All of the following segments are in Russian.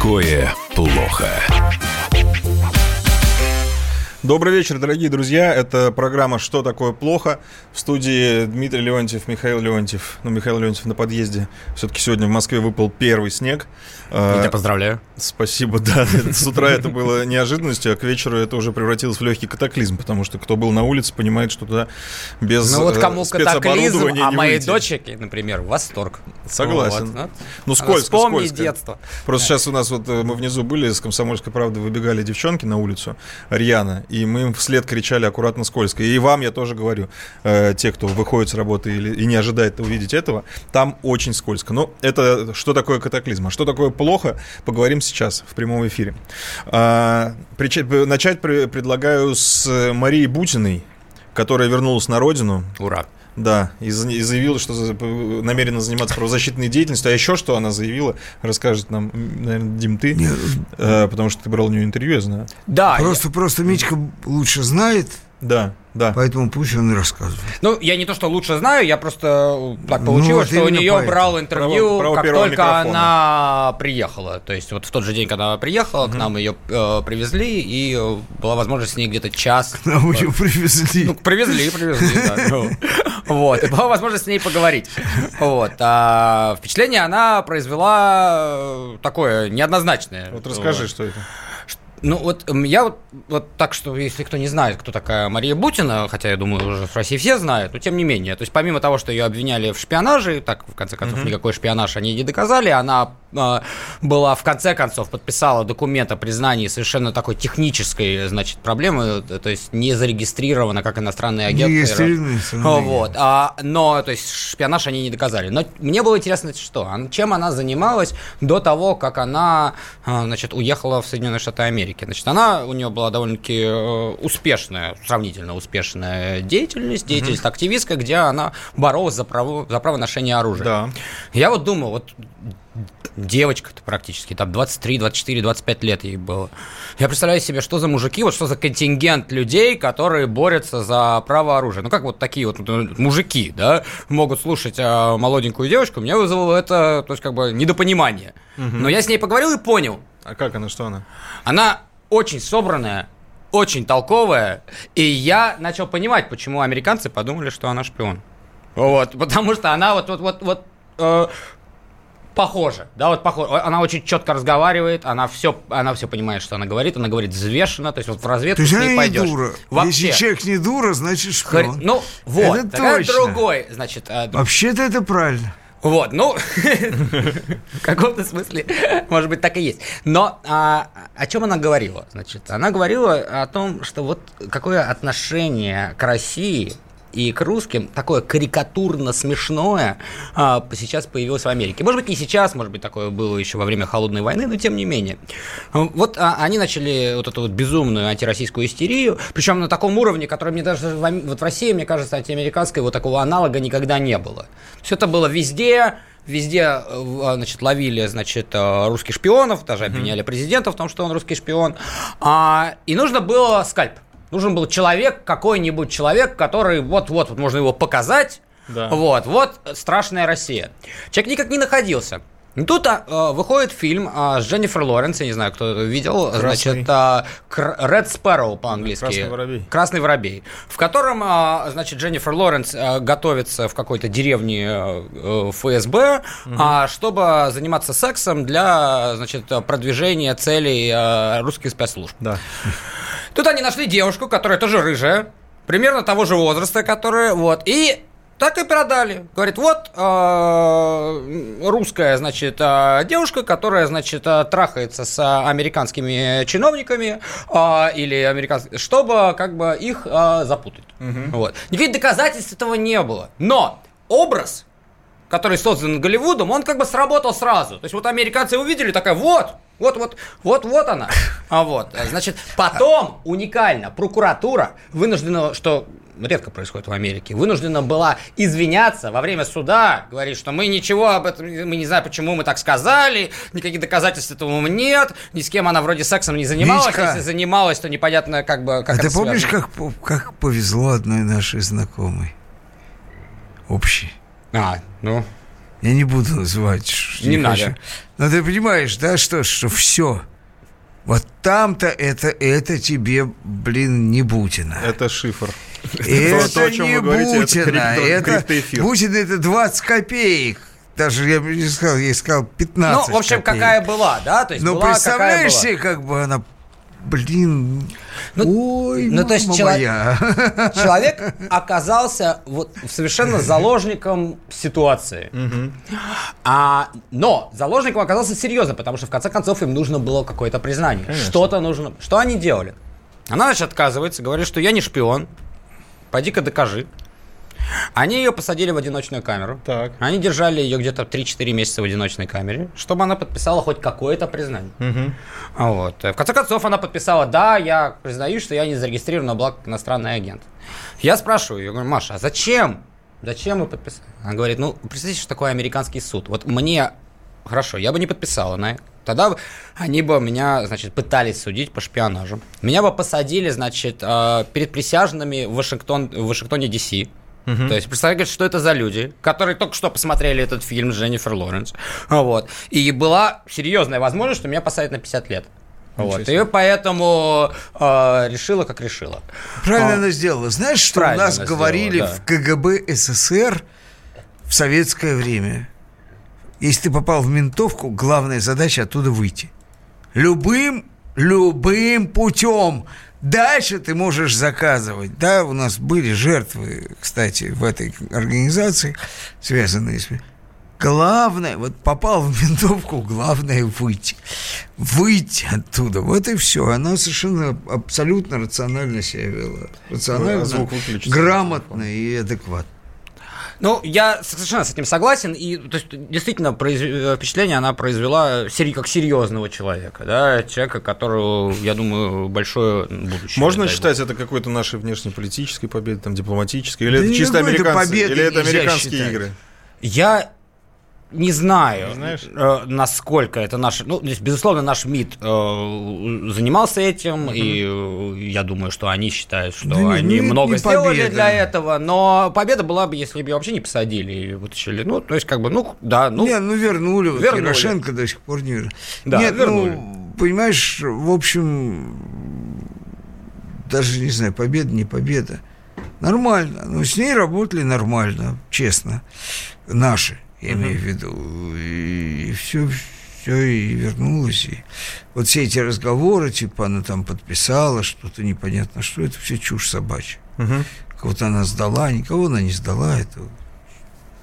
такое плохо? Добрый вечер, дорогие друзья. Это программа «Что такое плохо?» В студии Дмитрий Леонтьев, Михаил Леонтьев. Ну, Михаил Леонтьев на подъезде. Все-таки сегодня в Москве выпал первый снег. Я тебя поздравляю. Спасибо, да. С утра это было неожиданностью, а к вечеру это уже превратилось в легкий катаклизм, потому что кто был на улице, понимает, что туда без Ну вот э, кому катаклизм, а моей дочери, например, восторг. Согласен. Вот. Ну, скользко, Вспомни скользко. детство. Просто сейчас у нас вот э, мы внизу были, с комсомольской правды выбегали девчонки на улицу, рьяно, и мы им вслед кричали аккуратно скользко. И вам я тоже говорю, э, те, кто выходит с работы или, и не ожидает увидеть этого, там очень скользко. Но это что такое катаклизм? А что такое плохо, поговорим сейчас в прямом эфире. А, прича- начать пре- предлагаю с Марии Бутиной, которая вернулась на родину. Ура. Да, и, за- и заявила, что намерена заниматься правозащитной деятельностью. А еще что она заявила, расскажет нам, наверное, Дим, ты, Э, потому что ты брал у нее интервью, я знаю. Да, Просто, просто Митька лучше знает, Да, да. поэтому пусть он и рассказывает. я- ну, я не то, что лучше знаю, я просто э, так Ну, получилось, вот что у нее поэтому. брал интервью, Право- право как только микрофона. она приехала. То есть вот в тот же день, когда она приехала, к нам ее э, привезли, и э, была возможность с ней где-то час Нам ее привезли. Ну, привезли, привезли, да. Вот, и была возможность с ней поговорить. Вот. А впечатление она произвела э, такое неоднозначное. Вот расскажи, что это. Ну, вот я вот, вот так что, если кто не знает, кто такая Мария Бутина, хотя я думаю, уже в России все знают, но тем не менее, то есть помимо того, что ее обвиняли в шпионаже, так, в конце концов, никакой шпионаж они не доказали, она э, была, в конце концов, подписала документ о признании совершенно такой технической, значит, проблемы, э, то есть не зарегистрирована как иностранный агент. Иностранный Вот, а, но, то есть, шпионаж они не доказали. Но мне было интересно, что, а чем она занималась до того, как она, а, значит, уехала в Соединенные Штаты Америки. Значит, она, у нее была довольно-таки э, успешная, сравнительно успешная деятельность, деятельность активистка, где она боролась за право, за право ношения оружия. Да. Я вот думаю, вот девочка-то практически, там 23, 24, 25 лет ей было. Я представляю себе, что за мужики, вот что за контингент людей, которые борются за право оружия. Ну, как вот такие вот ну, мужики, да, могут слушать а, молоденькую девочку, меня вызвало это, то есть, как бы, недопонимание. Но я с ней поговорил и понял. А как она, что она? Она очень собранная, очень толковая, и я начал понимать, почему американцы подумали, что она шпион. Вот, потому что она вот, вот, вот, вот э, похожа, да, вот похожа. Она очень четко разговаривает, она все, она все понимает, что она говорит, она говорит взвешенно, то есть вот в разведку ней не пойдешь. дура. Вообще. Если человек не дура, значит Хр- шпион. Ну, вот, Это точно. другой, значит, э, друг- Вообще-то это правильно. вот, ну, в каком-то смысле, может быть, так и есть. Но а, о чем она говорила? Значит, она говорила о том, что вот какое отношение к России и к русским такое карикатурно смешное а, сейчас появилось в Америке. Может быть, не сейчас, может быть, такое было еще во время холодной войны, но тем не менее. Вот а, они начали вот эту вот безумную антироссийскую истерию, причем на таком уровне, который мне даже в, вот в России, мне кажется, антиамериканской вот такого аналога никогда не было. Все это было везде, Везде, э, значит, ловили, значит, э, русских шпионов, даже обвиняли президента в том, что он русский шпион. А, и нужно было скальп. Нужен был человек, какой-нибудь человек, который вот-вот, вот можно его показать. Да. Вот, вот страшная Россия. Человек никак не находился. И Тут а, э, выходит фильм а, с Дженнифер Лоренс, я не знаю, кто это видел, Красный. значит, а, Red Sparrow по-английски. Красный воробей. Красный воробей, в котором, а, значит, Дженнифер Лоренс а, готовится в какой-то деревне э, ФСБ, а, чтобы заниматься сексом для, значит, продвижения целей э, русских спецслужб. Да. Тут они нашли девушку, которая тоже рыжая, примерно того же возраста, которая, вот, и так и продали. Говорит, вот э, русская, значит, э, девушка, которая, значит, э, трахается с американскими чиновниками э, или американскими, чтобы как бы их э, запутать. Вот. Никаких доказательств этого не было. Но образ который создан Голливудом, он как бы сработал сразу. То есть вот американцы увидели, такая, вот, вот, вот, вот, вот она. А вот, значит, потом уникально прокуратура вынуждена, что редко происходит в Америке, вынуждена была извиняться во время суда, говорить, что мы ничего об этом, мы не знаем, почему мы так сказали, никаких доказательств этого нет, ни с кем она вроде сексом не занималась, Витька. если занималась, то непонятно, как бы, как а ты помнишь, связано. как, как повезло одной нашей знакомой? Общей. А, ну, Я не буду называть Не не, надо. хочу. Но ты понимаешь, да, что, что все. Вот там-то это, это тебе, блин, не Бутина. Это шифр. Это то, о чем не вы говорите, это Бутина. крипто- Это криптоэфир. Бутина это 20 копеек. Даже я бы не сказал, я сказал 15 Ну, в общем, копеек. какая была, да? То есть Ну, была, какая представляешь себе, как бы она, блин, Ну, ой, ну, то есть чело- моя. Человек оказался вот совершенно заложником ситуации. А, но заложником оказался серьезно, потому что в конце концов им нужно было какое-то признание. Что-то нужно. Что они делали? Она, значит, отказывается, говорит, что я не шпион. Пойди-ка докажи. Они ее посадили в одиночную камеру. Так. Они держали ее где-то 3-4 месяца в одиночной камере, чтобы она подписала хоть какое-то признание. А Вот. В конце концов, она подписала, да, я признаю, что я не зарегистрирован на благ иностранный агент. Я спрашиваю, я говорю, Маша, а зачем? Зачем вы подписали? Она говорит, ну, представьте, что такое американский суд. Вот мне, хорошо, я бы не подписала на это. Тогда они бы меня, значит, пытались судить по шпионажу. Меня бы посадили, значит, э, перед присяжными в, Вашингтон, в Вашингтоне, Ди-Си. То есть, представляете, что это за люди, которые только что посмотрели этот фильм с Дженнифер Лоренс. Вот. И была серьезная возможность, что меня посадят на 50 лет. Вот. И поэтому э, решила, как решила. Правильно А. она сделала. Знаешь, что у нас говорили сделала, в КГБ СССР в советское время? Если ты попал в ментовку, главная задача оттуда выйти. Любым, любым путем. Дальше ты можешь заказывать. Да, у нас были жертвы, кстати, в этой организации, связанные с... Главное, вот попал в ментовку, главное выйти. Выйти оттуда. Вот и все. Она совершенно абсолютно рационально себя вела. Рационально, грамотно и адекватно. Ну, я совершенно с этим согласен. И то есть, действительно, произв- впечатление она произвела сери- как серьезного человека, да, человека, которого, я думаю, большое будущее. Можно считать это какой-то нашей внешнеполитической победой, там, дипломатической? Или Да это чисто американцы? победы Или это американские игры? Я не знаю, Не знаешь? э, насколько это наш... Ну, то есть, безусловно, наш МИД э, занимался этим, и э, я думаю, что они считают, что Да не, они ну, это много не сделали победа. для этого, но победа была бы, если бы ее вообще не посадили и вытащили. Ну, то есть, как бы, ну, да, ну... не, ну вернули. Вот вернули. Ярошенко до сих пор не вернули. Да, Нет, вернули. ну, понимаешь, в общем, даже не знаю, победа, не победа. Нормально. Но с ней работали нормально, честно. Наши, я имею в виду. И все, все и вернулось. И вот все эти разговоры, типа она там подписала что-то непонятно что, это все чушь собачья. Мгм. Кого-то она сдала, никого она не сдала, это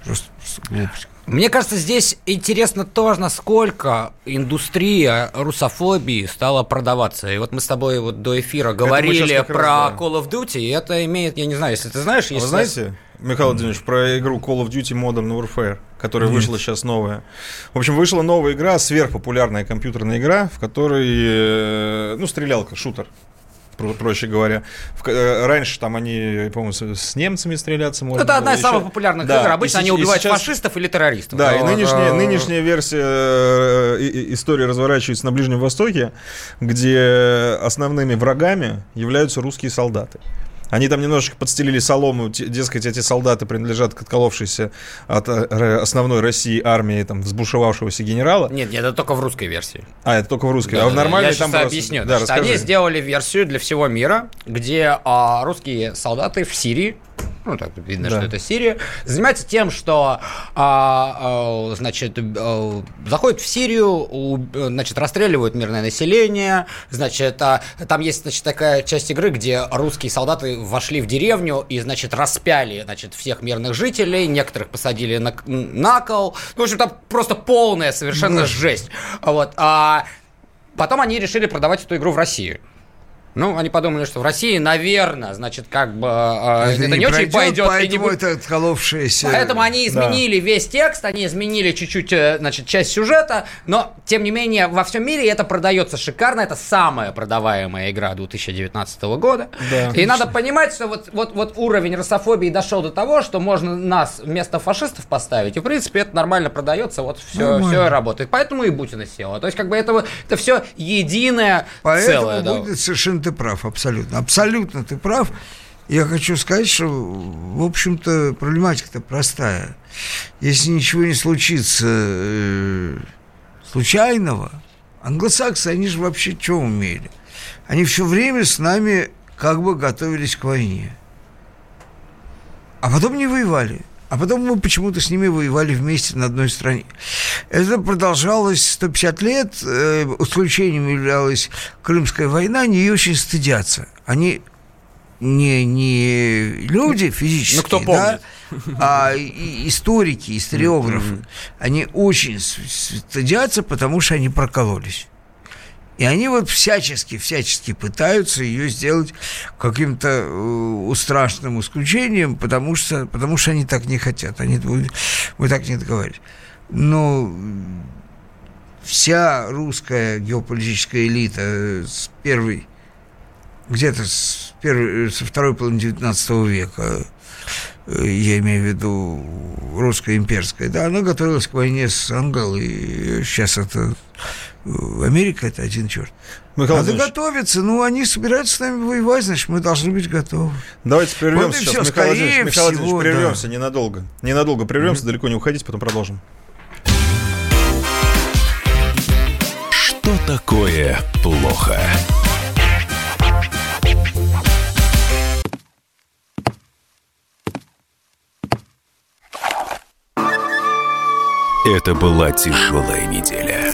просто, просто глупость. Мне кажется, здесь интересно то, насколько индустрия русофобии стала продаваться. И вот мы с тобой вот до эфира говорили про раз, да. Call of Duty, и это имеет, я не знаю, если ты знаешь, А есть Вы знаете, Михаил Владимирович, про игру Call of Duty Modern Warfare, которая Нет. вышла сейчас новая. В общем, вышла новая игра, сверхпопулярная компьютерная игра, в которой, э, ну, стрелялка, шутер, про- проще говоря. В э, раньше там они, по-моему, с, с немцами стреляться можно Это одна из еще- самых популярных Да, игр. и Обычно они сеч- и убивают сейчас- фашистов или террористов. Да, и нынешняя, э, нынешняя версия э, и- и- истории разворачивается на Ближнем Востоке, где основными врагами являются русские солдаты. Они там немножечко подстелили солому, дескать, эти солдаты принадлежат к отколовшейся от э, основной России армии там взбушевавшегося генерала. Нет, нет, это только в русской версии. А, это только в русской. Да, а в нормальной я там просто- объясню. Да, Значит, они расскажи. сделали версию для всего мира, где а, русские солдаты в Сирии, ну так видно, Да. что это Сирия, занимаются тем, что а, а, значит а, заходят в Сирию, у- значит расстреливают мирное население, значит а, там есть значит такая часть игры, где русские солдаты вошли в деревню и значит распяли значит всех мирных жителей, некоторых посадили на, на кол, ну, в общем там просто полная совершенно жесть, вот. А, Потом они решили продавать эту игру в Россию. Ну, они подумали, что в России, наверное, значит, как бы э, это, не, очень пройдет, пойдет. и не Поэтому будет- это отколовшееся... Поэтому они Да. изменили весь текст, они изменили чуть-чуть, э, значит, часть сюжета, но, тем не менее, во всем мире это продается шикарно, это самая продаваемая игра 2019 года. Да. И надо понимать, что вот, вот, вот уровень русофобии дошел до того, что можно нас вместо фашистов поставить, и, в принципе, это нормально продается, вот все, все работает. Поэтому и Бутина села. То есть, как бы, это, это все единое Поэтому целое. да. будет совершенно ты прав, абсолютно. Абсолютно ты прав. Я хочу сказать, что, в общем-то, проблематика-то простая. если ничего не случится э, случайного, англосаксы, они же вообще что умели? Они все время с нами как бы готовились к войне. А потом не воевали. А потом мы почему-то с ними воевали вместе на одной стране. Это продолжалось 150 лет. Э, исключением являлась Крымская война. Они ее очень стыдятся. Они не, не люди физические, ну, кто помнит. да, а историки, историографы. Они очень стыдятся, потому что они прокололись. И они вот всячески, всячески пытаются ее сделать каким-то э, страшным исключением, потому что, потому что они так не хотят. Они, мы так не договорились. Но вся русская геополитическая элита с первой, где-то с первой, со второй половины XIX века, э, я имею в виду русская имперская, да, она готовилась к войне с Англией, сейчас это Америка это один черт. Михаил Надо готовиться, ну они собираются с нами воевать, значит, мы должны быть готовы. Давайте прервемся вот сейчас, все, Михаил Владимирович, Михаил Владимирович, прервемся да. ненадолго. Ненадолго прервемся, mm-hmm. далеко не уходить, потом продолжим. Что такое плохо? Это была тяжелая неделя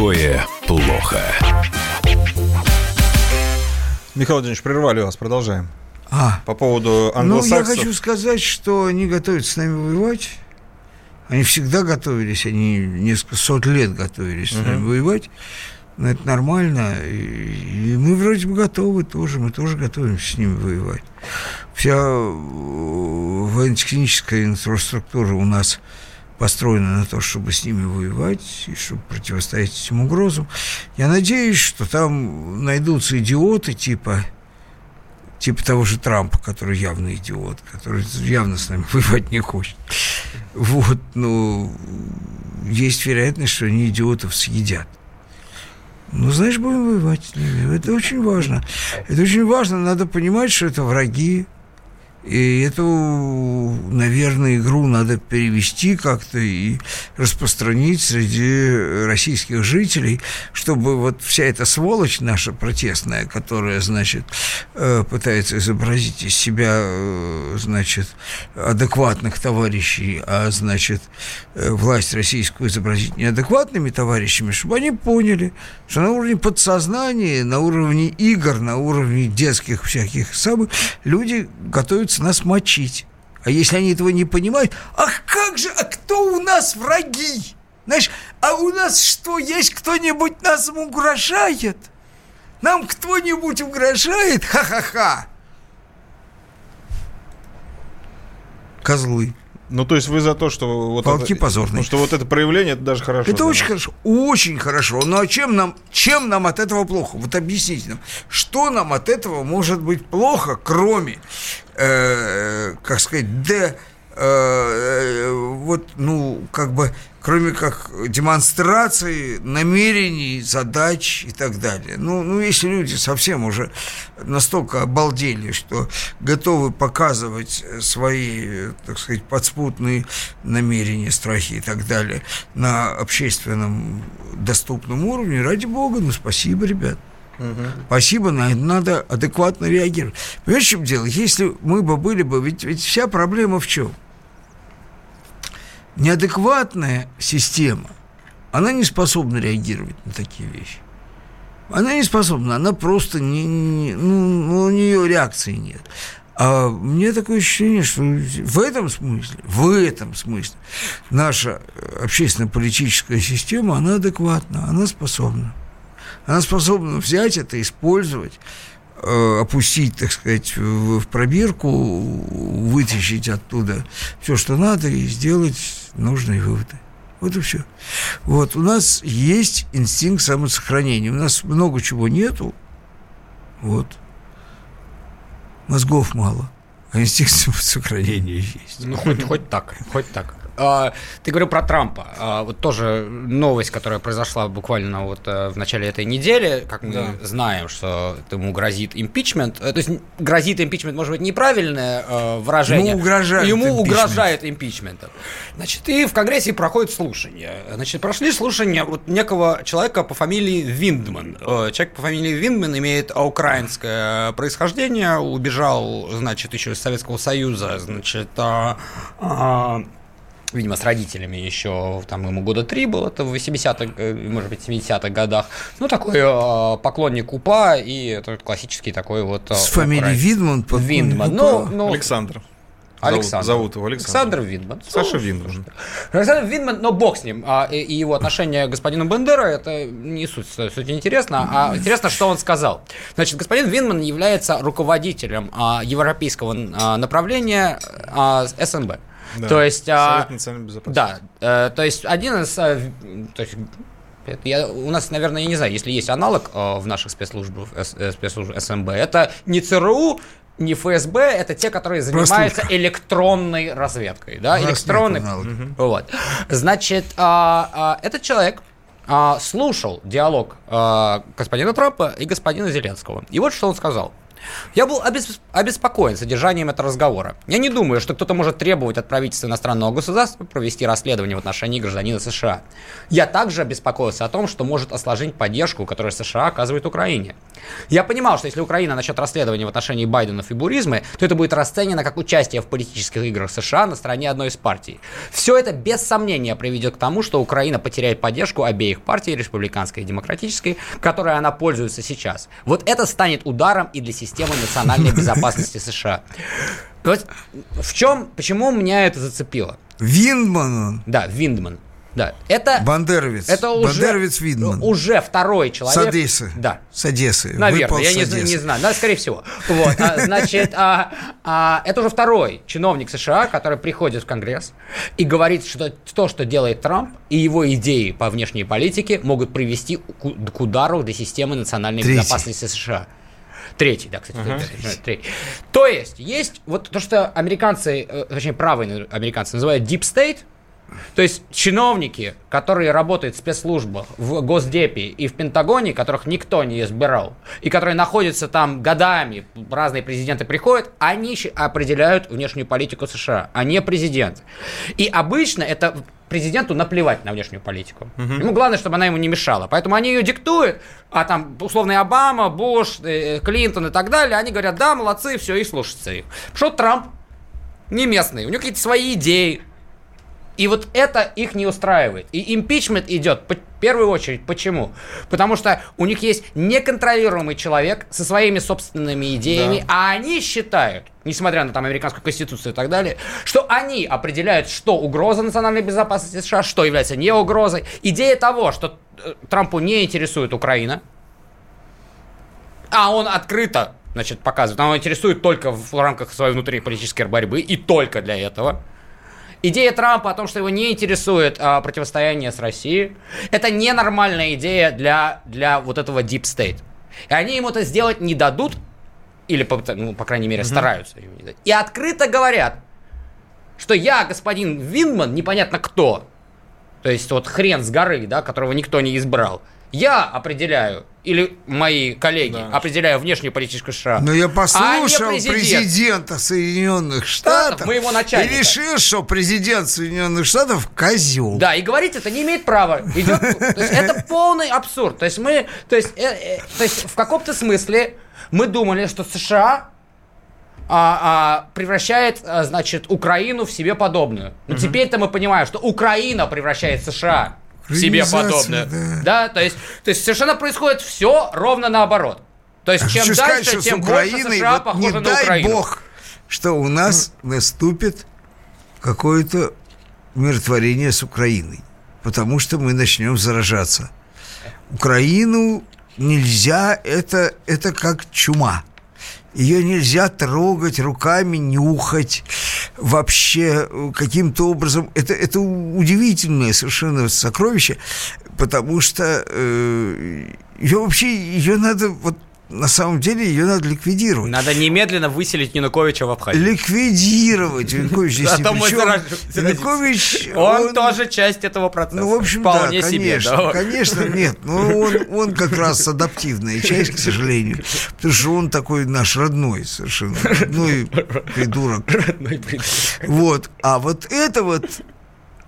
Что такое плохо? Михаил Владимирович, прервали вас, продолжаем. А. По поводу англосаксов. Ну, я хочу сказать, что они готовятся с нами воевать. Они всегда готовились, они несколько сот лет готовились uh-huh. с нами воевать. Но это нормально. И, и мы вроде бы готовы тоже, мы тоже готовимся с ними воевать. Вся э, военно-техническая инфраструктура у нас построена на то, чтобы с ними воевать и чтобы противостоять этим угрозам. Я надеюсь, что там найдутся идиоты типа типа того же Трампа, который явно идиот, который явно с нами воевать не хочет. Вот, ну, есть вероятность, что они идиотов съедят. Ну, знаешь, будем воевать. Это очень важно. Это очень важно. Надо понимать, что это враги, и эту, наверное, игру надо перевести как-то и распространить среди российских жителей, чтобы вот вся эта сволочь наша протестная, которая, значит, э, пытается изобразить из себя, э, значит, адекватных товарищей, а, значит, э, власть российскую изобразить неадекватными товарищами, чтобы они поняли, что на уровне подсознания, на уровне игр, на уровне детских всяких самых люди готовятся пытаются нас мочить. А если они этого не понимают, ах как же, а кто у нас враги? Знаешь, а у нас что, есть кто-нибудь нас угрожает? Нам кто-нибудь угрожает? Ха-ха-ха! Козлы. Ну, то есть вы за то, что вот Палки это, позорные. Что вот это проявление, это даже хорошо. Это очень хорошо, очень хорошо. Ну, а чем нам, чем нам от этого плохо? Вот объясните нам, что нам от этого может быть плохо, кроме, э, как сказать, де, э, э, вот, ну, как бы кроме как демонстрации намерений, задач и так далее. Ну, ну, если люди совсем уже настолько обалдели, что готовы показывать свои, так сказать, подспутные намерения, страхи и так далее на общественном доступном уровне, ради бога, ну, спасибо, ребят. Угу. Спасибо, на это надо адекватно реагировать. Понимаешь, в чем дело? Если мы бы были бы, ведь, ведь вся проблема в чем? неадекватная система, она не способна реагировать на такие вещи. Она не способна, она просто не, не ну, ну, у нее реакции нет. А мне такое ощущение, что в этом смысле, в этом смысле наша общественно-политическая система, она адекватна, она способна. Она способна взять это, использовать, э, опустить, так сказать, в, пробирку, вытащить оттуда все, что надо, и сделать нужные выводы. Вот и все. Вот, у нас есть инстинкт самосохранения. У нас много чего нету. Вот. Мозгов мало. А инстинкт самосохранения есть. Ну, хоть, хоть так, хоть так. А, ты говорил про Трампа. А, вот тоже новость, которая произошла буквально вот э, в начале этой недели, как мы Да. знаем, что ему грозит импичмент. То есть грозит импичмент, может быть, неправильное э, выражение. Ему угрожает Ему импичмент. угрожает импичментом. Значит, и в Конгрессе проходит слушание. Значит, прошли слушания вот некого человека по фамилии Виндман. Э, Человек по фамилии Виндман имеет украинское происхождение, убежал, значит, еще из Советского Союза, значит, а, а, видимо, с родителями еще, там ему года три было, это в 80-х, э, может быть, 70-х годах. Ну, такой э, поклонник УПА, и это классический такой вот... э, С фамилией украин- Видман. Виндман. Ну, ну, Александр. Александр. Зовут, зовут его Александр. Александр Виндман. Саша Ну, Виндман. Александр Виндман, но бог с ним. А, и, и его отношение к господину Бендера, это не суть, суть не интересно, а интересно, что он сказал. Значит, господин Виндман является руководителем а, европейского а, направления а, СНБ. Да. То есть... а, Совет национальной безопасности. да, э, то есть один из... э, то есть, это я, у нас, наверное, я не знаю, если есть аналог э, в наших спецслужбах, э, спецслужб СМБ, это не ЦРУ, не ФСБ, это те, которые занимаются электронной разведкой, да, электронной. Вот. Значит, а, а, этот человек а, слушал диалог а, господина Трампа и господина Зеленского. И вот что он сказал. Я был обес- обеспокоен содержанием этого разговора. Я не думаю, что кто-то может требовать от правительства иностранного государства провести расследование в отношении гражданина США. Я также обеспокоился о том, что может осложнить поддержку, которую США оказывает Украине. Я понимал, что если Украина начнет расследование в отношении Байденов и Буризмы, то это будет расценено как участие в политических играх США на стороне одной из партий. Все это без сомнения приведет к тому, что Украина потеряет поддержку обеих партий, республиканской и демократической, которой она пользуется сейчас. Вот это станет ударом и для системы национальной безопасности США. Вот в чем, почему меня это зацепило? Виндман он. Да, Виндман. Да, это, Бандеровец. это уже, Бандеровец Виндман. уже второй С человек. Одессы. Да, С Одессы. Наверное, Выпал я с не, не знаю, да, скорее всего. Вот, а, значит, а, а, это уже второй чиновник США, который приходит в Конгресс и говорит, что то, что делает Трамп, и его идеи по внешней политике могут привести к, к удару для системы национальной Третий. безопасности США. Третий, да, кстати, третий. третий. То есть, есть вот то, что американцы, э, точнее, правые американцы называют deep state, то есть чиновники, которые работают в спецслужбах, в Госдепе и в Пентагоне, которых никто не избирал, и которые находятся там годами, разные президенты приходят, они определяют внешнюю политику США, а не президент. И обычно это президенту наплевать на внешнюю политику. Ему главное, чтобы она ему не мешала. Поэтому они ее диктуют, а там условный Обама, Буш, э, Клинтон и так далее, они говорят, да, молодцы, все, и слушаться их. Что Трамп не местный, у него какие-то свои идеи, и вот это их не устраивает. И импичмент идет по- в первую очередь. Почему? Потому что у них есть неконтролируемый человек со своими собственными идеями, а они считают, несмотря на там американскую конституцию и так далее, что они определяют, что угроза национальной безопасности США, что является не угрозой. Идея того, что э, Трампу не интересует Украина, а он открыто, значит, показывает, он интересует только в рамках своей внутриполитической борьбы и только для этого. Идея Трампа о том, что его не интересует а, противостояние с Россией, это ненормальная идея для, для вот этого deep state. И они ему это сделать не дадут, или, по, ну, по крайней мере, стараются ему не дать. И открыто говорят, что я, господин Виндман, непонятно кто, то есть вот хрен с горы, да, которого никто не избрал, я определяю, или мои коллеги Да. определяю внешнюю политическую США. Но я а послушал президент. президента Соединенных Штатов моего начальника. и решил, что президент Соединенных Штатов козел. Да, и говорить это не имеет права. Идет, то есть это полный абсурд. То есть мы, то есть, э, э, то есть в каком-то смысле мы думали, что США а, а, превращает, а, значит, Украину в себе подобную. Но теперь-то мы понимаем, что Украина превращает США себе Украинизация, подобную. да. то есть, то есть совершенно происходит все ровно наоборот. То есть чем Хочу дальше, сказать, что с тем больше Украиной, США вот похоже не на дай Украину. бог, что у нас наступит какое-то умиротворение с Украиной. Потому что мы начнем заражаться. Украину нельзя, это, это как чума. Ее нельзя трогать руками, нюхать вообще э, каким-то образом. Это, это удивительное совершенно сокровище, потому что э, ее вообще ее надо вот на самом деле ее надо ликвидировать. Надо немедленно выселить Януковича в Абхазию. Ликвидировать. Янукович здесь ни Зато при мой чем. заражен- Янукович, Он, тоже часть этого процесса. Ну, в общем, да, конечно, конечно, нет. Ну, он, он как раз адаптивная часть, к сожалению. Потому что он такой наш родной совершенно. Родной придурок. Вот. А вот это вот,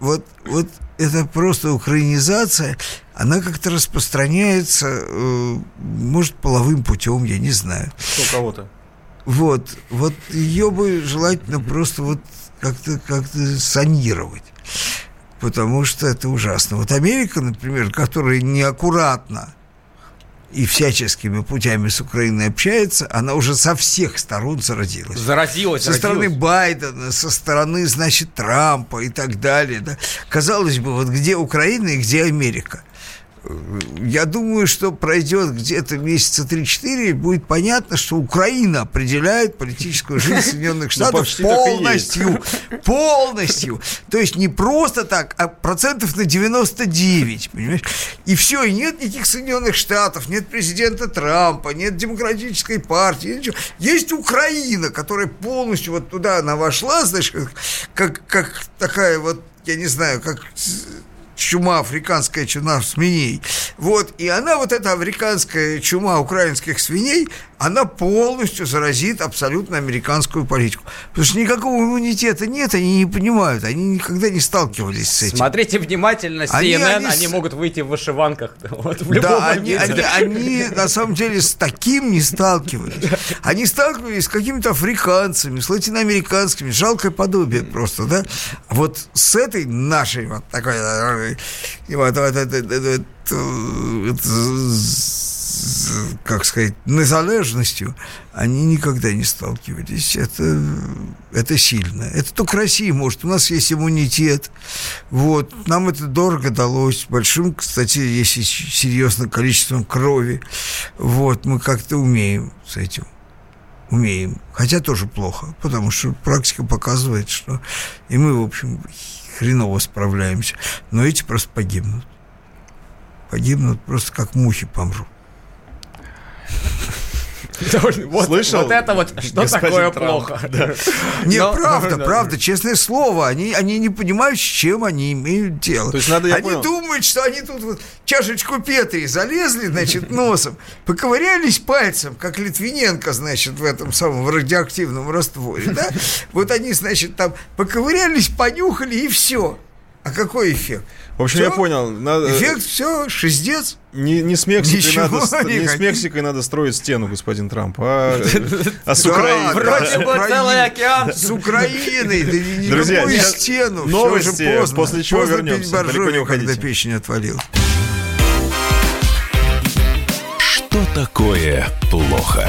вот, вот это просто украинизация, она как-то распространяется, э, может, половым путем, я не знаю. Что кого-то. Вот, вот ее бы желательно просто вот как-то как санировать. Потому что это ужасно. Вот Америка, например, которая неаккуратно и всяческими путями с Украиной общается, она уже со всех сторон заразилась. Заразилась, Со стороны заразилась. Байдена, со стороны, значит, Трампа и так далее. Да. Казалось бы, вот где Украина и где Америка? Я думаю, что пройдет где-то месяца 3-4, и будет понятно, что Украина определяет политическую жизнь Соединенных Штатов так и полностью. Полностью. То есть не просто так, а процентов на 99, понимаешь? И все, и нет никаких Соединенных Штатов, нет президента Трампа, нет демократической партии, ничего. Есть Украина, которая полностью вот туда она вошла, знаешь, как, как такая вот, я не знаю, как чума, африканская чума свиней. Вот, и она, вот эта африканская чума украинских свиней, она полностью заразит абсолютно американскую политику. Потому что никакого иммунитета нет, они не понимают, они никогда не сталкивались с этим. Смотрите внимательно CNN, Они- они, они могут выйти в вышиванках. Вот, в Да, они, они, они на самом деле с таким не сталкивались. Они сталкивались с какими-то африканцами, с латиноамериканскими, жалкое подобие просто, да. Вот с этой нашей вот такой, э, вот, вот, вот, вот, вот, вот, з- как сказать, незалежностью, они никогда не сталкивались. Это, это сильно. Это только Россия может. У нас есть иммунитет. Вот. Нам это дорого далось. Большим, кстати, если серьезным количеством крови. Вот. Мы как-то умеем с этим. Умеем. Хотя тоже плохо, потому что практика показывает, что и мы, в общем, хреново справляемся. Но эти просто погибнут. Погибнут просто как мухи помрут. Вот, Слышал, вот это вот, что господин такое Трамп? плохо. Не, Но- правда, да. правда, честное слово, они, они не понимают, с чем они имеют дело. То есть надо, я они понял. думают, что они тут вот чашечку Петри залезли, значит, носом, поковырялись пальцем, как Литвиненко, значит, в этом самом радиоактивном растворе, да? Вот они, значит, там поковырялись, понюхали и все. А какой эффект? В общем, Всё? я понял. Надо, Эффект, все, шиздец. Не, не с Мексикой Ничего надо, ст- не с. Мексикой надо строить стену, господин Трамп, а, а с Да, Украиной. Вроде да, бы целый океан. С Украиной, да ни- Друзья, стену. новости, после чего Поздно вернемся. Далеко не уходите. когда печень отвалилась. Что такое плохо?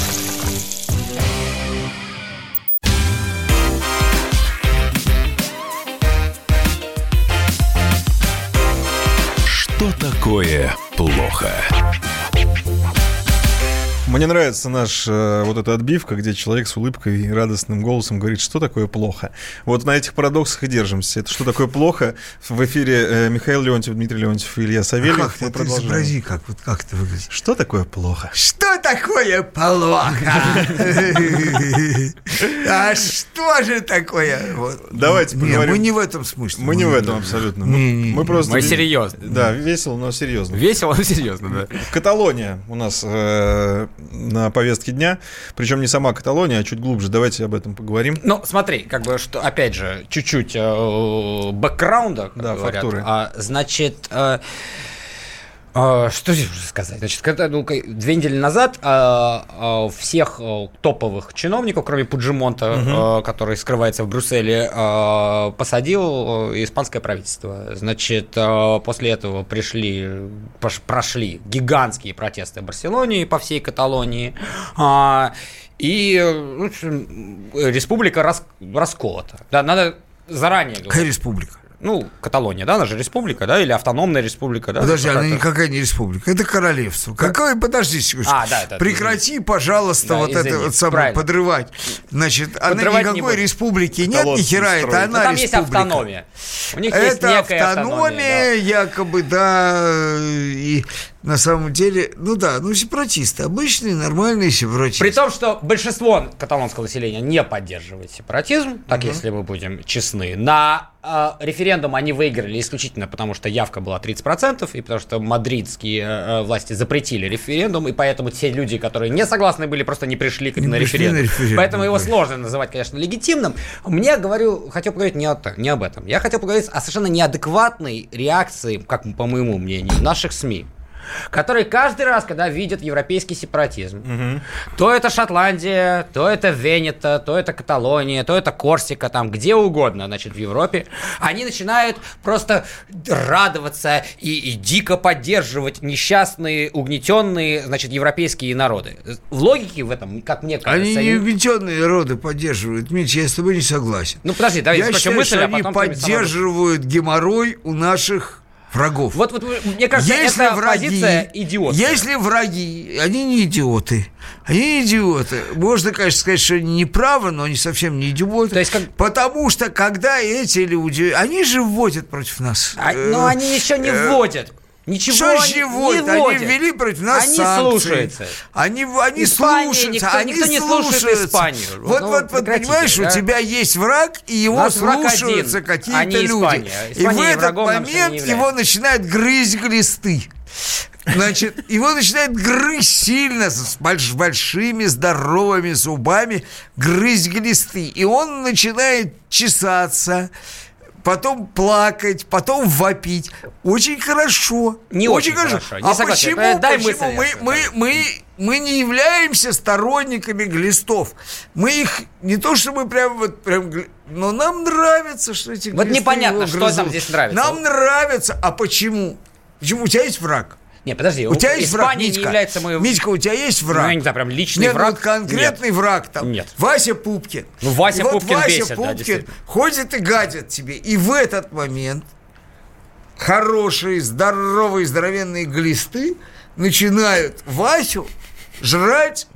Такое плохо? Мне нравится наш э, вот эта отбивка, где человек с улыбкой и радостным голосом говорит, что такое плохо. Вот на этих парадоксах и держимся. Это что такое плохо? В эфире э, Михаил Леонтьев, Дмитрий Леонтьев и Илья А Савельев. как ты, Мы ты продолжаем. изобрази, как, вот, как это выглядит. Что такое плохо? Что такое плохо? А что же такое? Давайте поговорим. мы не в этом смысле. Мы не в этом абсолютно. Мы, просто... Мы серьезно. Да, весело, но серьезно. Весело, серьезно, да. Каталония у нас э, на повестке дня. Причем не сама Каталония, а чуть глубже. Давайте об этом поговорим. Ну, смотри, как бы, что, опять же, чуть-чуть э, бэкграунда, как Да, говорят. фактуры. А, значит, э, что здесь уже сказать? Значит, когда, ну, две недели назад э, э, всех топовых чиновников, кроме Пуджимонта, э, который скрывается в Брюсселе, э, посадил испанское правительство. Значит, э, после этого пришли, пош- прошли гигантские протесты в Барселоне и по всей Каталонии. А, и э, в общем, республика рас- расколота. Да, надо заранее Какая говорить. республика? Ну, Каталония, да, она же республика, да, или автономная республика, да? Подожди, она никакая не республика, это королевство. Какое, подожди секундочку. А, да, да, Прекрати, пожалуйста, Да, вот это извини, вот самое правильно. подрывать. Значит, она Подрывать не никакой будем. республики нет, ни хера, это она там есть республика. автономия. У них есть Это некая автономия, да. якобы, да, и на самом деле, ну да, ну сепаратисты, обычные нормальные сепаратисты. При том, что большинство каталонского населения не поддерживает сепаратизм, так если мы будем честны, на э, референдум они выиграли исключительно потому, что явка была 30%, и потому что мадридские э, власти запретили референдум, и поэтому те люди, которые не согласны были, просто не пришли Не на, пришли референдум. на референдум, Поэтому его сложно называть, конечно, легитимным. Мне, говорю, хотел поговорить не, о не об этом. Я хотел поговорить о совершенно неадекватной реакции, как по моему мнению, наших СМИ которые каждый раз, когда видят европейский сепаратизм, то это Шотландия, то это Венета, то это Каталония, то это Корсика, там где угодно, значит, в Европе, они начинают просто радоваться и, и дико поддерживать несчастные, угнетенные, значит, европейские народы. В логике в этом, как мне кажется, Они не угнетенные роды поддерживают. Митя, я с тобой не согласен. Ну, подожди, давай я считаю, мысль, что а они сама- поддерживают геморрой у наших врагов. Вот, вот, мне кажется, Если это враги, позиция идиотская. Если враги, они не идиоты. Они идиоты. Можно, конечно, сказать, что они не правы, но они совсем не идиоты. То есть как- Потому что, когда эти люди... Они же вводят против нас. А, э, но они еще не э, вводят. Ничего Что вводят? не Они ввели против нас Они санкции. слушаются. Они, они Испания, слушаются. никто- они никто не слушает. Испанию. Вот, Ну, вот, вот, понимаешь, да? у тебя есть враг, и его нас слушаются какие-то а не люди. Испания. И в этот момент его начинают грызть глисты. Значит, его начинает грызть сильно, с больш- большими здоровыми зубами, грызть глисты. И он начинает чесаться, потом плакать, потом вопить. Очень хорошо. Не очень хорошо, не а согласен. почему, Э, дай почему мы, мы, мы, мы не являемся сторонниками глистов. Мы их не то, что мы прям вот прям, но нам нравится, что эти Вот непонятно, что там здесь нравится. Нам нравится. А почему? Почему у тебя есть враг? Не, подожди, У тебя есть враг, Испания Митька. не является моим... Митька, у тебя есть враг? Ну, я не знаю, прям личный Нет, враг? вот конкретный враг там. Нет. Вася Пупкин. Ну, Вася И вот Пупкин Вася бесит, да, Пупкин действительно. ходит и гадит тебе. И в этот момент хорошие, здоровые, здоровенные глисты начинают Васю жрать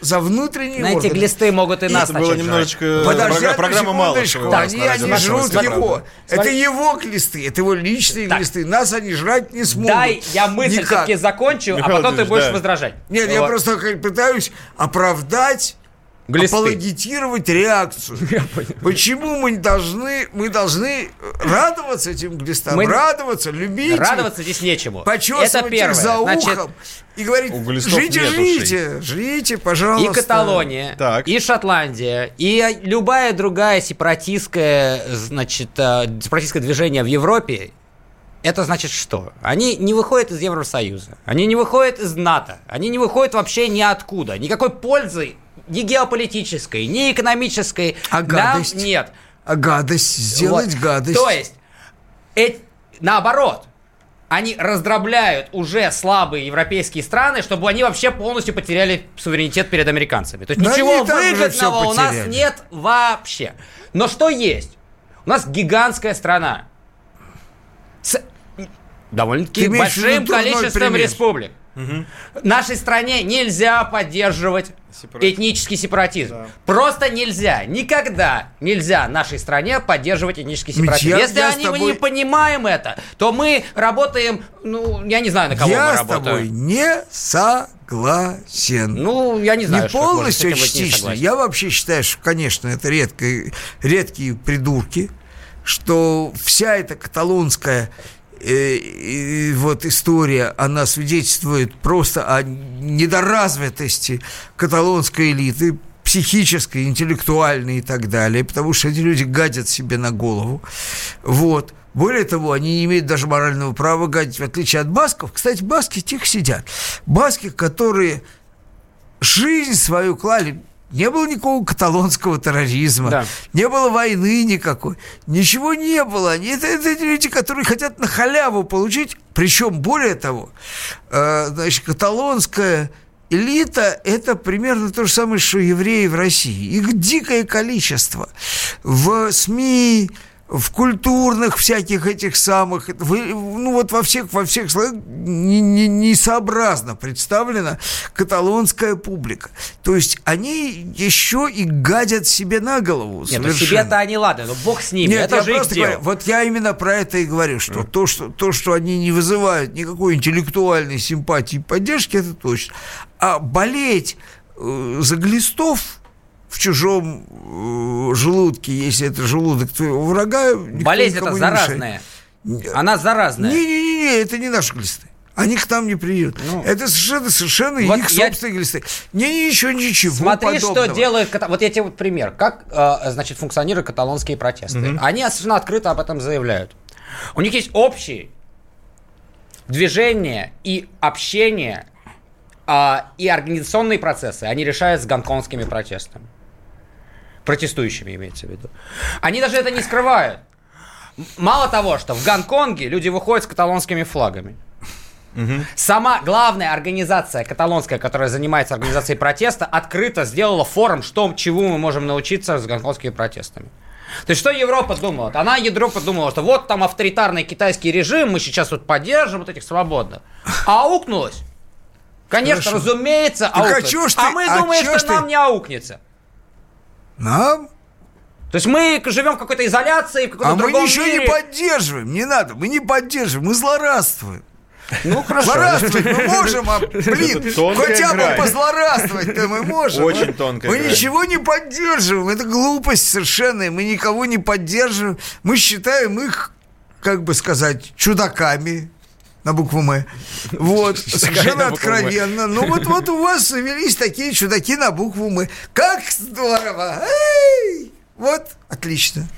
за внутренние На эти органы. глисты могут и, нас Это было начать жрать. немножечко Подожди, программа мало. Они, они «Наша жрут его. правда». Это его глисты, это его личные глисты. Нас они жрать не смогут. Дай я мысль все-таки закончу, а потом ты будешь возражать. Нет, я просто пытаюсь оправдать, Глисты. апологетировать реакцию. Почему мы не должны, мы должны радоваться этим глистам, Мы- радоваться, любить их, Радоваться здесь нечему. почесывать Это их первое. за Значит, ухом и говорить, жрите, нет жрите, жрите, пожалуйста. И Каталония, Так. и Шотландия, и любая другая сепаратистская, значит, э, сепаратистское движение в Европе, это значит что? Они не выходят из Евросоюза, они не выходят из НАТО, они не выходят вообще ниоткуда. Никакой пользы ни геополитической, ни экономической А нам гадость? нет. А гадость, сделать Вот. гадость. То есть, эт- наоборот, они раздробляют уже слабые европейские страны, чтобы они вообще полностью потеряли суверенитет перед американцами. То есть Да ничего выгодного у нас нет вообще. Но что есть? У нас гигантская страна с довольно-таки большим количеством пример? республик. Нашей стране нельзя поддерживать Сепаратизм. этнический сепаратизм. Просто нельзя. Никогда нельзя нашей стране поддерживать этнический сепаратизм. я- Если я с они, мы тобой- не понимаем это, то мы работаем, ну, я не знаю, на кого я мы с работаем. тобой не согласен. Ну, я не знаю, не что с полностью не частично. согласен. Я вообще считаю, что, конечно, это редкие, редкие придурки, что вся эта каталонская и вот история, она свидетельствует просто о недоразвитости каталонской элиты, психической, интеллектуальной и так далее, потому что эти люди гадят себе на голову. Вот. Более того, они не имеют даже морального права гадить, в отличие от басков. Кстати, баски тихо сидят. Баски, которые жизнь свою клали не было никакого каталонского терроризма, Да. не было войны никакой, ничего не было. Они, это, это люди, которые хотят на халяву получить, причем более того, э, значит, каталонская элита – это примерно то же самое, что евреи в России. Их дикое количество в СМИ, в культурных всяких этих самых, вы- ну вот во всех, во всех слоях не- не- несообразно представлена каталонская публика. То есть они еще и гадят себе на голову Нет, ну себе-то они ладно, но бог с ними, Нет, это я же их дело. говорю, вот я именно про это и говорю, что, то, что то, что они не вызывают никакой интеллектуальной симпатии и поддержки, это точно. А болеть э, за глистов в чужом э, желудке, если это желудок твоего врага, Болезнь это не мешает. заразная. Она заразная. Не-не-не, это не наши глисты. Они к нам не приедут. Ну, это совершенно, совершенно вот их я- собственные глисты. Не, ничего, ничего Смотри, что подобного. делает... ката- Вот я тебе вот пример. Как, э, значит, функционируют каталонские протесты. Они совершенно открыто об этом заявляют. У них есть общие движения и общение, а, и организационные процессы. Они решают с гонконгскими протестами. Протестующими имеется в виду. Они даже это не скрывают. Мало того, что в Гонконге люди выходят с каталонскими флагами. Сама главная организация каталонская, которая занимается организацией протеста, открыто сделала форум, что, чему мы можем научиться с гонконгскими протестами. То есть, что Европа думала? Она, Европа думала, что вот там авторитарный китайский режим, мы сейчас вот поддержим вот этих свободно. А аукнулось. Конечно, Хорошо. разумеется, а аукнулось. а ты- мы а думаем, что ты- нам не аукнется. Нам? То есть мы живем в какой-то изоляции, в каком-то А мы другом ничего мире. не поддерживаем, не надо, мы не поддерживаем, мы злорадствуем. Ну, хорошо. Злорадствовать мы можем, а, блин, хотя бы позлорадствовать-то мы можем. Очень а? тонкая Мы грань. ничего не поддерживаем, это глупость совершенная, мы никого не поддерживаем. Мы считаем их, как бы сказать, чудаками, на букву «М». Вот, совершенно откровенно. Ну вот, вот у вас завелись такие чудаки на букву «М». Как здорово! Эй! Вот, отлично.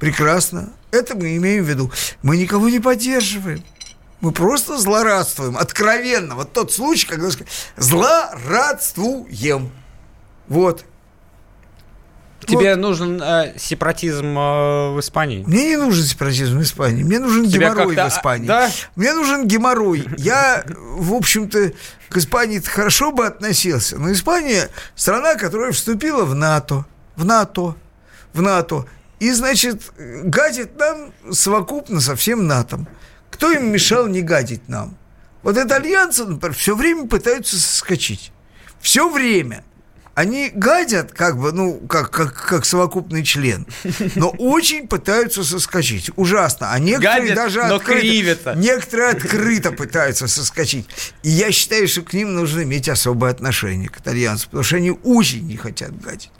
Прекрасно. Это мы имеем в виду. Мы никого не поддерживаем. Мы просто злорадствуем. Откровенно. Вот тот случай, когда злорадствуем. Вот. Тебе нужен э, сепаратизм э, в Испании? Мне не нужен сепаратизм в Испании. Мне нужен Тебя геморрой в Испании. а, да? Мне нужен геморрой. Я, в общем-то, к Испании хорошо бы относился. Но Испания страна, которая вступила в НАТО. В НАТО. В НАТО. И, значит, гадит нам совокупно со всем НАТО. Кто им мешал не гадить нам? Вот итальянцы, например, все время пытаются соскочить. Все время. Они гадят, как бы, ну, как, как, как совокупный член, но очень пытаются соскочить. Ужасно. А некоторые Гадят, даже но открыто, кривятся. некоторые открыто пытаются соскочить. И я считаю, что к ним нужно иметь особое отношение, к итальянцам, потому что они очень не хотят гадить.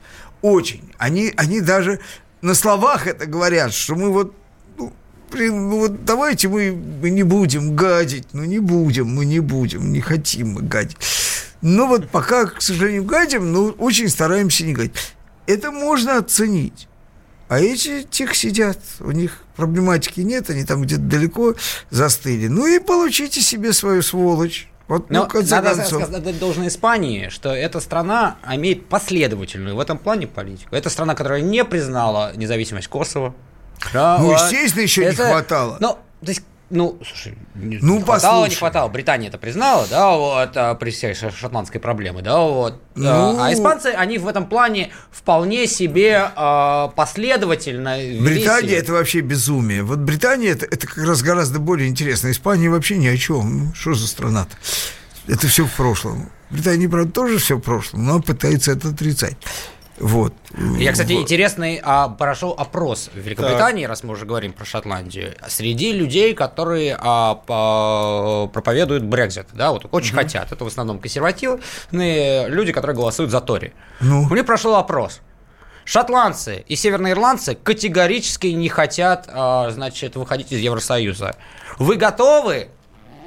Очень. Они, они даже на словах это говорят, что мы вот ну, блин, ну вот давайте мы, мы не будем гадить, ну не будем, мы не будем, не хотим мы гадить. Ну вот пока, к сожалению, гадим, но очень стараемся не гадить. Это можно оценить. А эти тихо сидят, у них проблематики нет, они там где-то далеко застыли. Ну и получите себе свою сволочь. Вот, ну, Но конце надо концов. сказать, должное Испании, что эта страна имеет последовательную в этом плане политику. Это страна, которая не признала независимость Косово. Ну, естественно, еще не хватало. Ну, то есть, ну, слушай, не, Ну, не хватало, не хватало. Британия это признала, да, вот, а, при всей шотландской проблеме, да, вот. Ну. А, а испанцы, они в этом плане вполне себе а, последовательно Британия это вообще безумие. Вот Британия это, это как раз гораздо более интересно. Испания вообще ни о чем. Ну, что за страна-то? Это все в прошлом. Британия, правда, тоже все в прошлом, но пытается это отрицать. Вот. Я, кстати, Вот. интересный а, прошел опрос в Великобритании, раз мы уже говорим про Шотландию, среди людей, которые а, по- проповедуют Брекзит, да, вот очень хотят. Это в основном консервативные люди, которые голосуют за Тори. Ну. У них прошел опрос. Шотландцы и северноирландцы категорически не хотят, а, значит, выходить из Евросоюза. Вы готовы?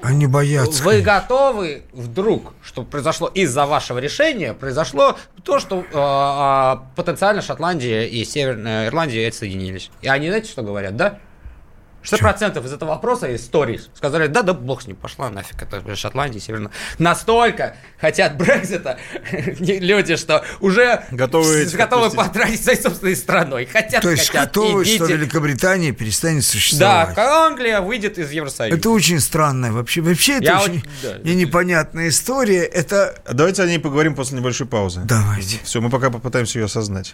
Они боятся. Вы готовы вдруг, что произошло из-за вашего решения, произошло то, что а, а, потенциально Шотландия и Северная Ирландия отсоединились. И они, знаете, что говорят, да? 60% из этого вопроса из сторис сказали, да, да, бог с ним, пошла нафиг, это Шотландия, Северная. Настолько хотят Брекзита люди, что уже Готовы с- готовы потратить своей собственной страной. Хотят, То есть хотят, готовы, что идите. Великобритания перестанет Да, существовать. Англия выйдет из Евросоюза. Это очень странная вообще. Вообще это Я очень вот- да. непонятная история. Это Давайте о ней поговорим после небольшой паузы. давайте. Все, мы пока попытаемся ее осознать.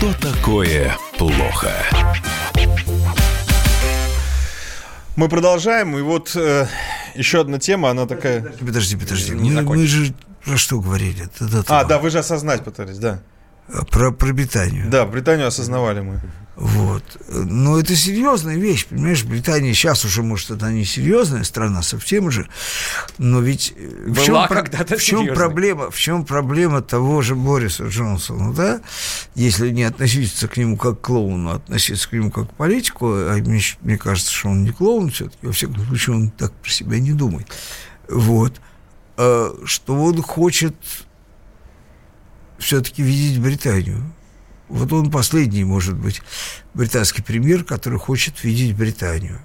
Что такое плохо? Мы продолжаем, и вот э, еще одна тема, она такая... Подожди, подожди. Не Мы, мы же про что говорили? Это до А, да, вы же осознать пытались, да. Про, про Британию. Да, Британию осознавали мы. Вот. Но это серьезная вещь, понимаешь? Британия сейчас уже, может, это не серьезная страна совсем же, но ведь э, в Была чем, про- когда-то в чем серьезной. проблема, в чем проблема того же Бориса Джонсона, да? Если не относиться к нему как к клоуну, а относиться к нему как к политику, а мне, мне кажется, что он не клоун все-таки, во всяком случае, он так про себя не думает. Вот. Э, Что он хочет все-таки видеть Британию. Вот он последний, может быть, британский премьер, который хочет видеть Британию.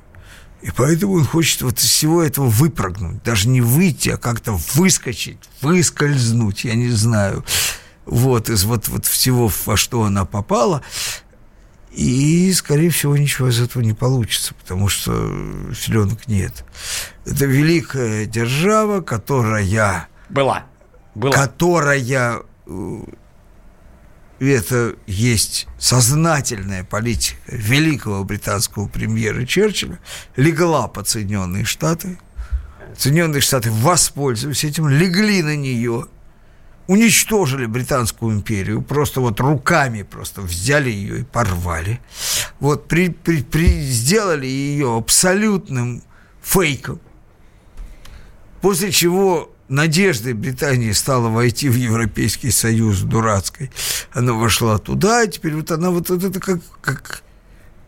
И поэтому он хочет вот из всего этого выпрыгнуть, даже не выйти, а как-то выскочить, выскользнуть, я не знаю, вот из вот, вот всего, во что она попала. И, скорее всего, ничего из этого не получится, потому что селенок нет. Это великая держава, которая Была. Была. которая это есть сознательная политика великого британского премьера Черчилля, легла под Соединенные Штаты. Соединенные Штаты воспользовались этим, легли на нее, уничтожили Британскую империю, просто вот руками просто взяли ее и порвали. Вот при, при- при- сделали ее абсолютным фейком. После чего надеждой Британии стала войти в Европейский Союз дурацкой. Она вошла туда, и теперь вот она вот, вот это как, как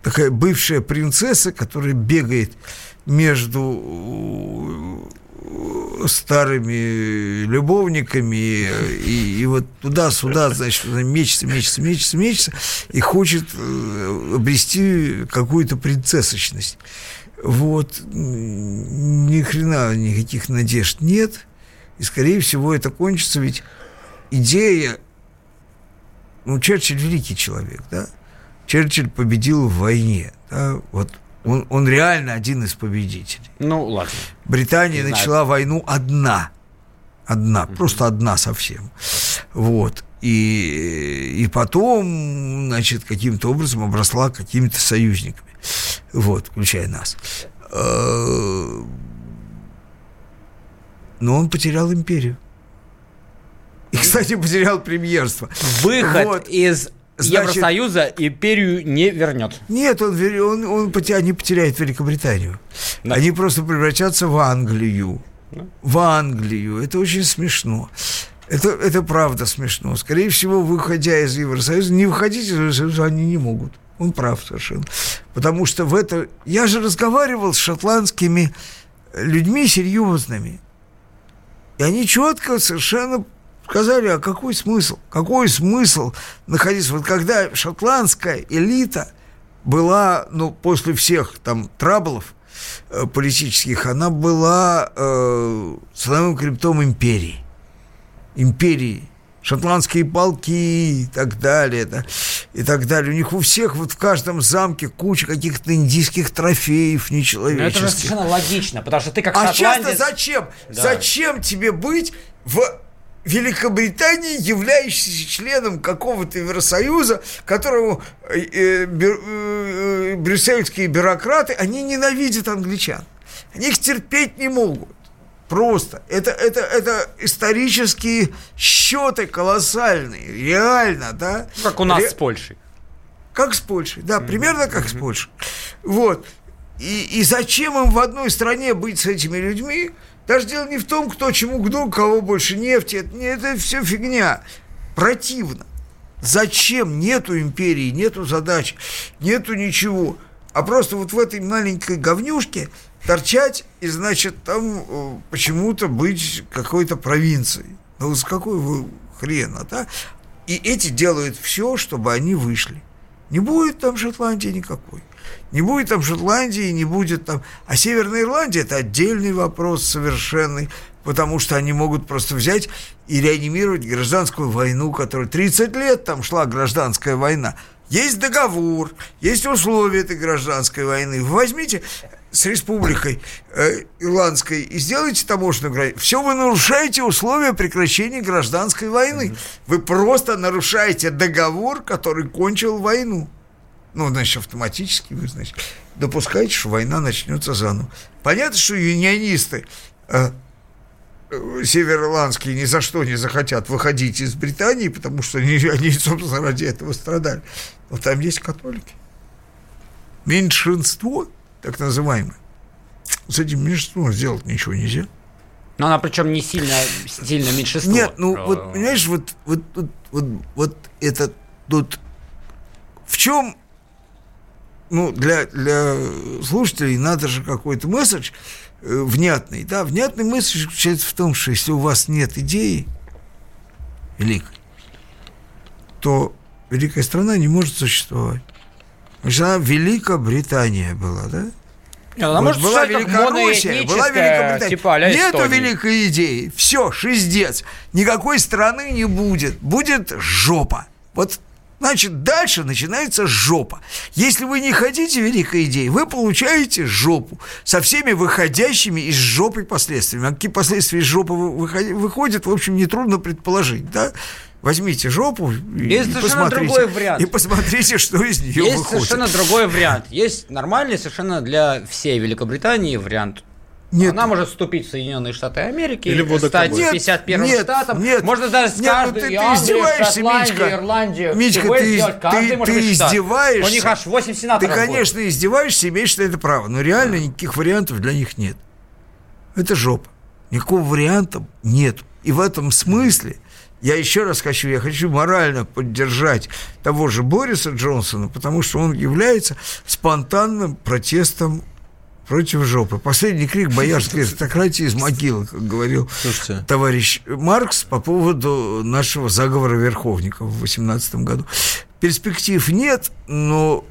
такая бывшая принцесса, которая бегает между э, старыми любовниками и, и вот туда-сюда, значит, она мечется, мечется, мечется, мечется и хочет э, обрести какую-то принцессочность. Вот, ни хрена никаких надежд нет. И, скорее всего, это кончится, ведь идея... Ну, Черчилль великий человек, да? Черчилль победил в войне, да? Вот он, он реально один из победителей. Ну, ладно. Британия Не знаю. начала войну одна. Одна, просто одна совсем. Вот. И, и потом, значит, каким-то образом обросла какими-то союзниками. Вот, включая нас. Но он потерял империю. И, кстати, потерял премьерство. Выход Вот. из Значит- Евросоюза империю не вернет. Нет, он, он, он поте- они потеряют Великобританию. Да. Они просто превратятся в Англию. В Англию. Это очень смешно. Это, это правда смешно. Скорее всего, выходя из Евросоюза, не выходить из Евросоюза они не могут. Он прав совершенно. Потому что в это... Я же разговаривал с шотландскими людьми серьезными. И они четко совершенно сказали, а какой смысл? Какой смысл находиться? Вот когда шотландская элита была, ну, после всех там траблов э, политических, она была э, самым криптом империи. Империи. Шотландские полки и так далее, да, и так далее. У них у всех вот в каждом замке куча каких-то индийских трофеев Но это же нечеловеческих. совершенно логично, потому что ты как А часто шотландец... зачем? Да. Зачем тебе быть в Великобритании, являющейся членом какого-то Евросоюза, которого э, э, бю- э, брюссельские бюрократы, они ненавидят англичан. Они их терпеть не могут. Просто. Это, это, это исторические счеты колоссальные. Реально, да? Как у нас Ре- с Польшей. как с Польшей, да, примерно как с Польшей. Вот. И, и зачем им в одной стране быть с этими людьми? Даже дело не в том, кто чему гнул, кого больше нефти. Это, это все фигня. Противно. Зачем? Нету империи, нету задач, нету ничего. А просто вот в этой маленькой говнюшке торчать и, значит, там э, почему-то быть какой-то провинцией. Ну, с какой вы хрена, да? И эти делают все, чтобы они вышли. Не будет там Шотландии никакой. Не будет там Шотландии, не будет там... А Северная Ирландия – это отдельный вопрос совершенный, потому что они могут просто взять и реанимировать гражданскую войну, которая 30 лет там шла гражданская война. Есть договор, есть условия этой гражданской войны. Вы возьмите с республикой э, ирландской и сделайте таможенную границу. Все вы нарушаете условия прекращения гражданской войны. Вы просто нарушаете договор, который кончил войну. Ну, значит, автоматически вы, значит, допускаете, что война начнется заново. Понятно, что юнионисты э, североирландские ни за что не захотят выходить из Британии, потому что они, они, собственно, ради этого страдали. Но там есть католики. Меньшинство, так называемое. С этим меньшинством сделать ничего нельзя. Но она причем не сильно, сильно меньшинство. Нет, ну Э, вот, понимаешь, вот, вот, вот, вот, вот это тут в чем, ну, для, для слушателей надо же какой-то месседж э, внятный, да, внятный месседж заключается в том, что если у вас нет идеи великой, то великая страна не может существовать. Она Великобритания была, да? Она Вот может была Великороссия, была Великобритания. типа а-ля Нету Эстонии. великой идеи. Все, шиздец. Никакой страны не будет. Будет жопа. Вот Значит, дальше начинается жопа. Если вы не хотите великой идеи, вы получаете жопу со всеми выходящими из жопы последствиями. А какие последствия из жопы выходят, в общем, нетрудно предположить, да? Возьмите жопу и, Есть и совершенно посмотрите. другой вариант. И посмотрите, что из нее Есть выходит. совершенно другой вариант. Есть нормальный совершенно для всей Великобритании вариант. Нет. Она может вступить в Соединенные Штаты Америки, Или водокабель. стать Нет, 51-м нет, штатом. нет. Можно даже с Нет, ну каждой ты- ты и Англию, издеваешься, Митька. Ирландию. Всего ты- сделать. Ты- ты штат. издеваешься. У них аж 8 Ты, сенаторов будет. конечно, издеваешься, имеешь на это право, но реально никаких вариантов для них нет. Это жопа. Никакого варианта нет. И в этом смысле я еще раз хочу, я хочу морально поддержать того же Бориса Джонсона, потому что он является спонтанным протестом против жопы. Последний крик боярской аристократии из могилы, как говорил Слушайте. товарищ Маркс по поводу нашего заговора верховников в 18 году. Перспектив нет, но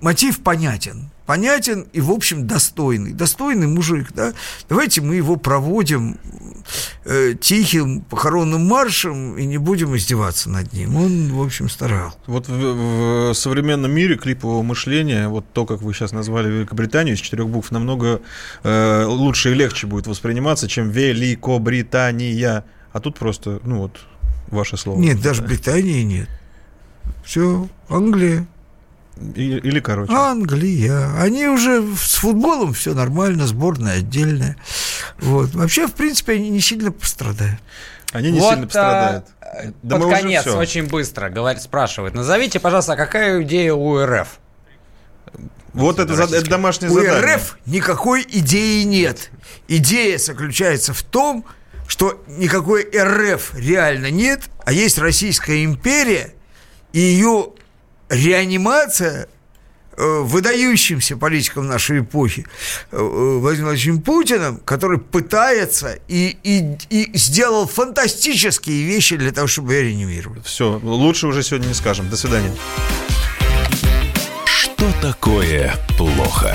мотив понятен. Понятен и, в общем, достойный. Достойный мужик, да? Давайте мы его проводим э, тихим похоронным маршем и не будем издеваться над ним. Он, в общем, старал. Вот в, в современном мире клипового мышления, вот то, как вы сейчас назвали Великобританию из четырех букв, намного э, лучше и легче будет восприниматься, чем Великобритания. А тут просто, ну вот, ваше слово. Нет, даже Британии нет. Все, Англия. Или короче. Англия. Они уже с футболом все нормально, сборная отдельная. Вот. Вообще, в принципе, они не сильно пострадают. Они не вот, сильно пострадают. а, Да мы под уже конец, очень быстро, говорит, спрашивает. Назовите, пожалуйста, а какая идея у РФ? Вот это, за- это домашнее У задание. РФ никакой идеи нет. Идея заключается в том, что никакой РФ реально нет, а есть Российская империя, и ее реанимация э, выдающимся политиком нашей эпохи э, Владимиром Владимировичем Путиным, который пытается и, и, и сделал фантастические вещи для того, чтобы ее реанимировать. Все, лучше уже сегодня не скажем. До свидания. Что такое плохо?